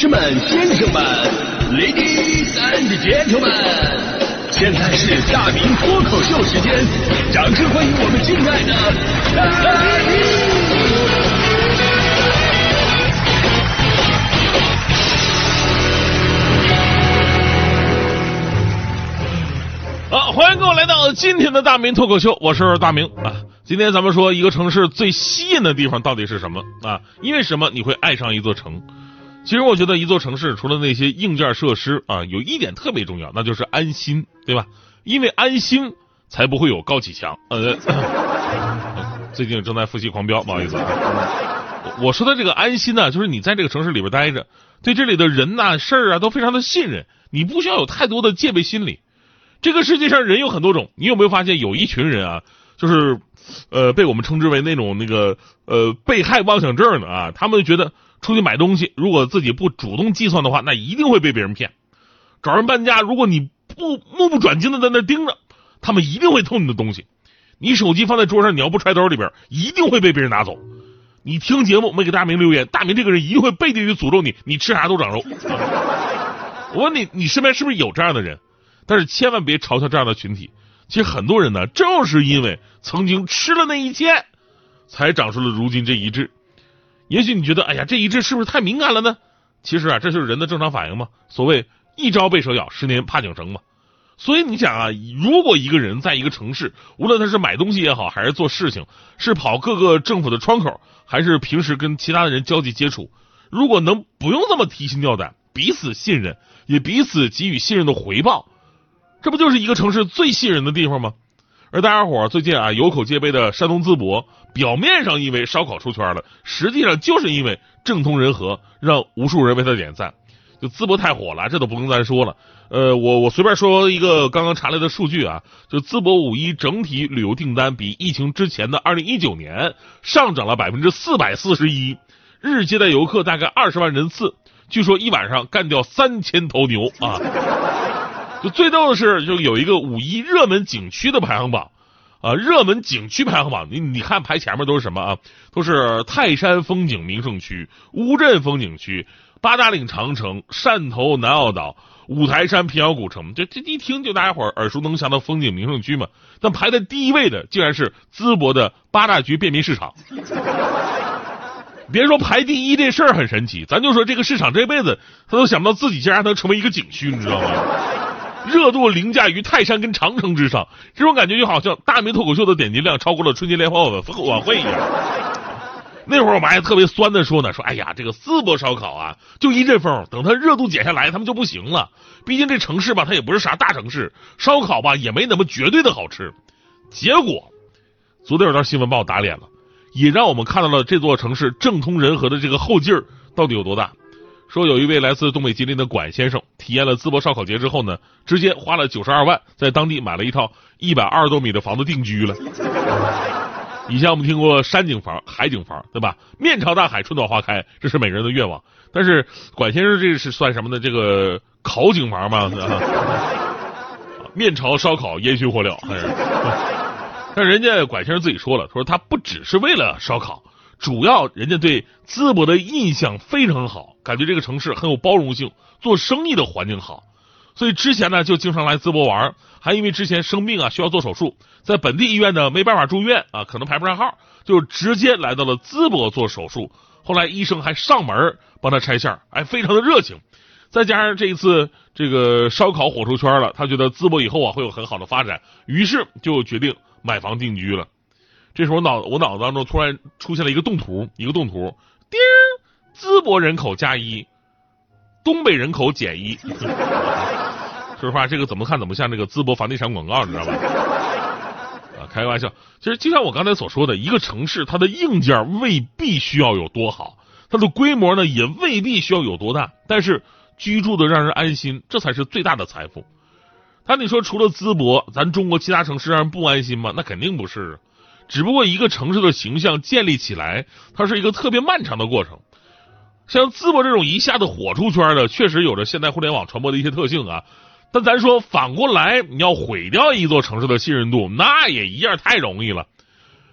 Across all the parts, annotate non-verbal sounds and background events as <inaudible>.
士们、先生们，Ladies and Gentlemen，现在是大明脱口秀时间，掌声欢迎我们敬爱的大明！好，欢迎各位来到今天的大明脱口秀，我是大明啊。今天咱们说一个城市最吸引的地方到底是什么啊？因为什么你会爱上一座城？其实我觉得一座城市除了那些硬件设施啊，有一点特别重要，那就是安心，对吧？因为安心才不会有高启强。呃，<coughs> 最近正在复习狂飙，不好意思啊。我说的这个安心呢，就是你在这个城市里边待着，对这里的人呐、事儿啊都非常的信任，你不需要有太多的戒备心理。这个世界上人有很多种，你有没有发现有一群人啊，就是呃被我们称之为那种那个呃被害妄想症的啊，他们觉得出去买东西，如果自己不主动计算的话，那一定会被别人骗。找人搬家，如果你不目不转睛的在那盯着，他们一定会偷你的东西。你手机放在桌上，你要不揣兜里边，一定会被别人拿走。你听节目没给大明留言，大明这个人一定会背地里诅咒你，你吃啥都长肉。我问你，你身边是不是有这样的人？但是千万别嘲笑这样的群体。其实很多人呢，正是因为曾经吃了那一堑，才长出了如今这一智。也许你觉得，哎呀，这一志是不是太敏感了呢？其实啊，这就是人的正常反应嘛。所谓一朝被蛇咬，十年怕井绳嘛。所以你想啊，如果一个人在一个城市，无论他是买东西也好，还是做事情，是跑各个政府的窗口，还是平时跟其他的人交际接触，如果能不用这么提心吊胆，彼此信任，也彼此给予信任的回报。这不就是一个城市最信任的地方吗？而大家伙最近啊有口皆碑的山东淄博，表面上因为烧烤出圈了，实际上就是因为政通人和，让无数人为他点赞。就淄博太火了，这都不用咱说了。呃，我我随便说一个刚刚查来的数据啊，就淄博五一整体旅游订单比疫情之前的二零一九年上涨了百分之四百四十一，日接待游客大概二十万人次，据说一晚上干掉三千头牛啊。<laughs> 就最逗的是，就有一个五一热门景区的排行榜，啊，热门景区排行榜，你你看排前面都是什么啊？都是泰山风景名胜区、乌镇风景区、八达岭长城、汕头南澳岛、五台山平遥古城，这这一听就大家伙耳熟能详的风景名胜区嘛。但排在第一位的竟然是淄博的八大局便民市场。别说排第一这事儿很神奇，咱就说这个市场这辈子他都想不到自己竟然能成为一个景区，你知道吗？热度凌驾于泰山跟长城之上，这种感觉就好像大明脱口秀的点击量超过了春节联欢晚晚会一样。那会儿我们还特别酸的说呢，说哎呀，这个淄博烧烤啊，就一阵风，等它热度减下来，他们就不行了。毕竟这城市吧，它也不是啥大城市，烧烤吧也没那么绝对的好吃。结果，昨天有条新闻把我打脸了，也让我们看到了这座城市政通人和的这个后劲儿到底有多大。说有一位来自东北吉林的管先生，体验了淄博烧烤节之后呢，直接花了九十二万，在当地买了一套一百二十多米的房子定居了。以前我们听过山景房、海景房，对吧？面朝大海，春暖花开，这是每个人的愿望。但是管先生这是算什么呢？这个烤景房吗？面朝烧烤，烟熏火燎，<laughs> 但是？人家管先生自己说了，说他不只是为了烧烤。主要人家对淄博的印象非常好，感觉这个城市很有包容性，做生意的环境好，所以之前呢就经常来淄博玩，还因为之前生病啊需要做手术，在本地医院呢没办法住院啊，可能排不上号，就直接来到了淄博做手术。后来医生还上门帮他拆线，哎，非常的热情。再加上这一次这个烧烤火出圈了，他觉得淄博以后啊会有很好的发展，于是就决定买房定居了。这时候脑我脑子当中突然出现了一个动图，一个动图，叮，淄博人口加一，东北人口减一。<laughs> 说实话，这个怎么看怎么像那个淄博房地产广告，你知道吧？啊，开个玩笑。其实就像我刚才所说的，一个城市它的硬件未必需要有多好，它的规模呢也未必需要有多大，但是居住的让人安心，这才是最大的财富。那你说除了淄博，咱中国其他城市让人不安心吗？那肯定不是。只不过一个城市的形象建立起来，它是一个特别漫长的过程。像淄博这种一下子火出圈的，确实有着现代互联网传播的一些特性啊。但咱说反过来，你要毁掉一座城市的信任度，那也一样太容易了。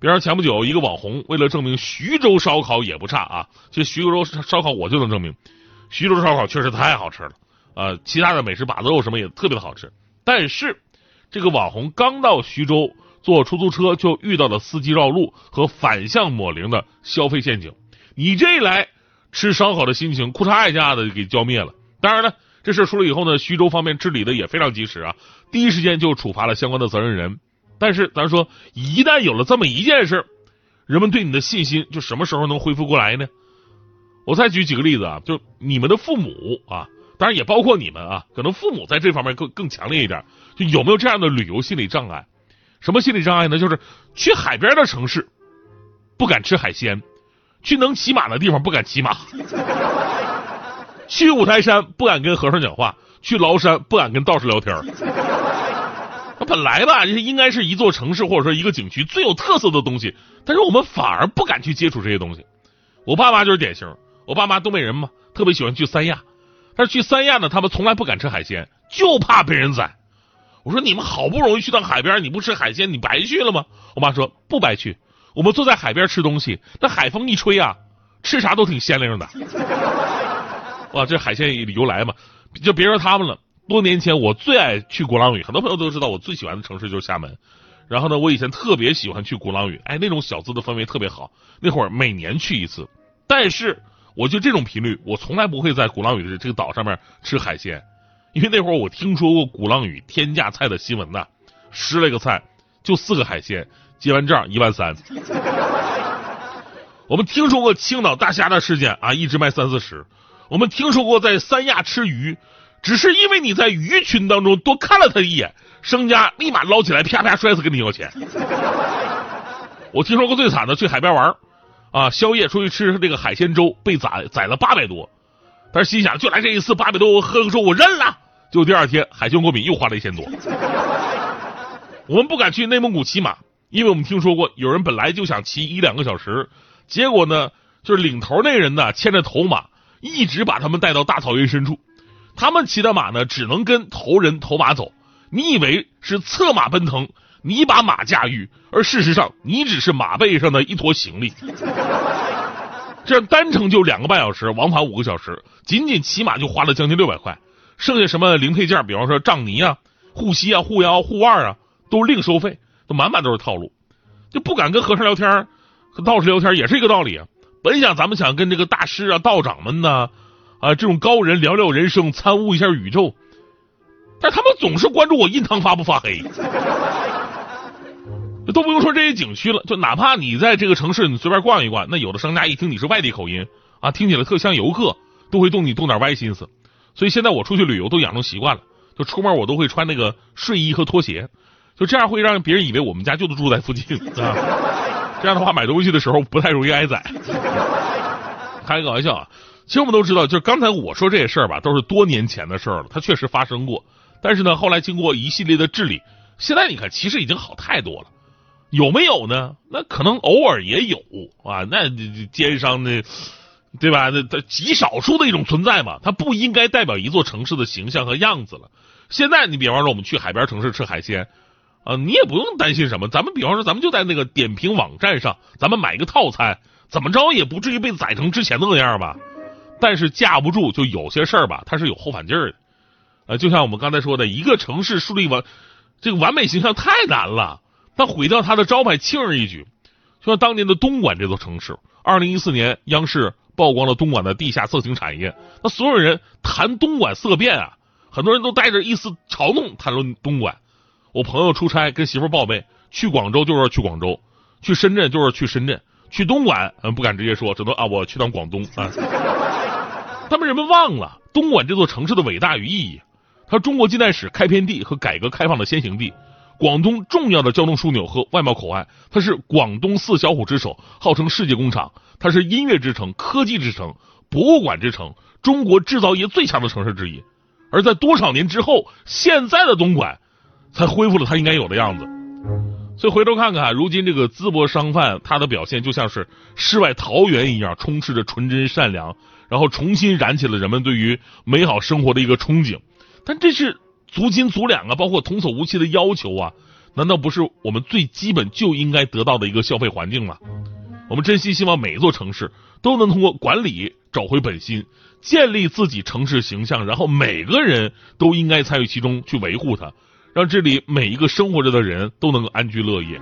比方前不久，一个网红为了证明徐州烧烤也不差啊，其实徐州烧烤我就能证明。徐州烧烤确实太好吃了，啊，其他的美食把子肉什么也特别的好吃。但是，这个网红刚到徐州坐出租车，就遇到了司机绕路和反向抹零的消费陷阱。你这一来，吃烧烤的心情，裤衩一下子给浇灭了。当然了，这事出了以后呢，徐州方面治理的也非常及时啊，第一时间就处罚了相关的责任人。但是，咱说，一旦有了这么一件事，人们对你的信心就什么时候能恢复过来呢？我再举几个例子啊，就你们的父母啊，当然也包括你们啊，可能父母在这方面更更强烈一点。就有没有这样的旅游心理障碍？什么心理障碍呢？就是去海边的城市不敢吃海鲜，去能骑马的地方不敢骑马，<laughs> 去五台山不敢跟和尚讲话，去崂山不敢跟道士聊天。那本来吧，这应该是一座城市或者说一个景区最有特色的东西，但是我们反而不敢去接触这些东西。我爸妈就是典型。我爸妈东北人嘛，特别喜欢去三亚，但是去三亚呢，他们从来不敢吃海鲜，就怕被人宰。我说你们好不容易去到海边，你不吃海鲜，你白去了吗？我妈说不白去，我们坐在海边吃东西，那海风一吹啊，吃啥都挺鲜灵的。哇，这海鲜由来嘛，就别说他们了。多年前我最爱去鼓浪屿，很多朋友都知道我最喜欢的城市就是厦门。然后呢，我以前特别喜欢去鼓浪屿，哎，那种小资的氛围特别好。那会儿每年去一次，但是。我就这种频率，我从来不会在鼓浪屿的这个岛上面吃海鲜，因为那会儿我听说过鼓浪屿天价菜的新闻呐，十来个菜就四个海鲜，结完账一万三。我们听说过青岛大虾的事件啊，一直卖三四十。我们听说过在三亚吃鱼，只是因为你在鱼群当中多看了他一眼，商家立马捞起来啪啪摔死，跟你要钱。我听说过最惨的，去海边玩。啊，宵夜出去吃这个海鲜粥，被宰宰了八百多，但是心想就来这一次八百多，我喝个粥我认了。就第二天海鲜过敏又花了一千多。我们不敢去内蒙古骑马，因为我们听说过有人本来就想骑一两个小时，结果呢就是领头那人呢牵着头马，一直把他们带到大草原深处，他们骑的马呢只能跟头人头马走，你以为是策马奔腾？你把马驾驭，而事实上你只是马背上的一坨行李。这单程就两个半小时，往返五个小时，仅仅骑马就花了将近六百块。剩下什么零配件，比方说杖泥啊、护膝啊、护腰、护腕啊，都另收费，都满满都是套路。就不敢跟和尚聊天，和道士聊天也是一个道理啊。本想咱们想跟这个大师啊、道长们呢，啊这种高人聊聊人生，参悟一下宇宙，但他们总是关注我印堂发不发黑。<laughs> 都不用说这些景区了，就哪怕你在这个城市你随便逛一逛，那有的商家一听你是外地口音啊，听起来特像游客，都会动你动点歪心思。所以现在我出去旅游都养成习惯了，就出门我都会穿那个睡衣和拖鞋，就这样会让别人以为我们家就住在附近 <laughs> 啊。这样的话买东西的时候不太容易挨宰。<laughs> 开个玩笑啊，其实我们都知道，就刚才我说这些事儿吧，都是多年前的事儿了，它确实发生过。但是呢，后来经过一系列的治理，现在你看其实已经好太多了。有没有呢？那可能偶尔也有啊。那奸商呢，对吧？那它极少数的一种存在嘛，它不应该代表一座城市的形象和样子了。现在你比方说我们去海边城市吃海鲜啊，你也不用担心什么。咱们比方说咱们就在那个点评网站上，咱们买一个套餐，怎么着也不至于被宰成之前的那样吧。但是架不住就有些事儿吧，它是有后反劲儿的。呃，就像我们刚才说的，一个城市树立完这个完美形象太难了。那毁掉他的招牌轻而易举，就像当年的东莞这座城市。二零一四年，央视曝光了东莞的地下色情产业，那所有人谈东莞色变啊，很多人都带着一丝嘲弄谈论东莞。我朋友出差跟媳妇报备，去广州就是去广州，去深圳就是去深圳，去东莞嗯不敢直接说，只能啊我去趟广东啊。<laughs> 他们人们忘了东莞这座城市的伟大与意义，它中国近代史开篇地和改革开放的先行地。广东重要的交通枢纽和外贸口岸，它是广东四小虎之首，号称世界工厂。它是音乐之城、科技之城、博物馆之城，中国制造业最强的城市之一。而在多少年之后，现在的东莞才恢复了它应该有的样子。所以回头看看，如今这个淄博商贩，他的表现就像是世外桃源一样，充斥着纯真善良，然后重新燃起了人们对于美好生活的一个憧憬。但这是。足斤足两啊，包括童叟无欺的要求啊，难道不是我们最基本就应该得到的一个消费环境吗？我们真心希望每一座城市都能通过管理找回本心，建立自己城市形象，然后每个人都应该参与其中去维护它，让这里每一个生活着的人都能够安居乐业。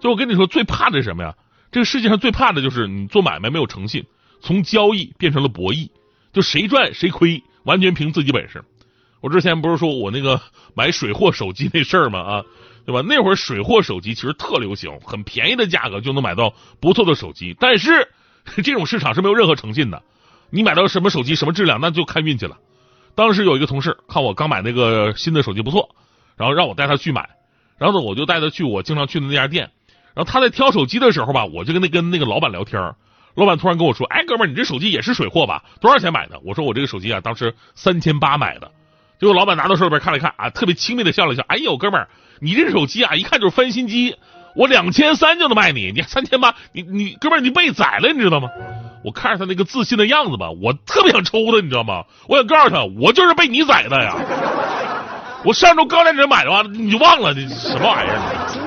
就我跟你说，最怕的是什么呀？这个世界上最怕的就是你做买卖没有诚信，从交易变成了博弈，就谁赚谁亏，完全凭自己本事。我之前不是说我那个买水货手机那事儿吗？啊，对吧？那会儿水货手机其实特流行，很便宜的价格就能买到不错的手机。但是这种市场是没有任何诚信的，你买到什么手机什么质量，那就看运气了。当时有一个同事看我刚买那个新的手机不错，然后让我带他去买，然后呢我就带他去我经常去的那家店，然后他在挑手机的时候吧，我就跟那跟那个老板聊天，老板突然跟我说：“哎，哥们儿，你这手机也是水货吧？多少钱买的？”我说：“我这个手机啊，当时三千八买的。”结果老板拿到手里边看了看啊，特别轻蔑的笑了笑：“哎呦，哥们儿，你这手机啊，一看就是翻新机，我两千三就能卖你，你三千八，你你哥们儿你被宰了，你知道吗？”我看着他那个自信的样子吧，我特别想抽他，你知道吗？我想告诉他，我就是被你宰的呀！我上周刚在这买的话，你就忘了，你什么玩意儿？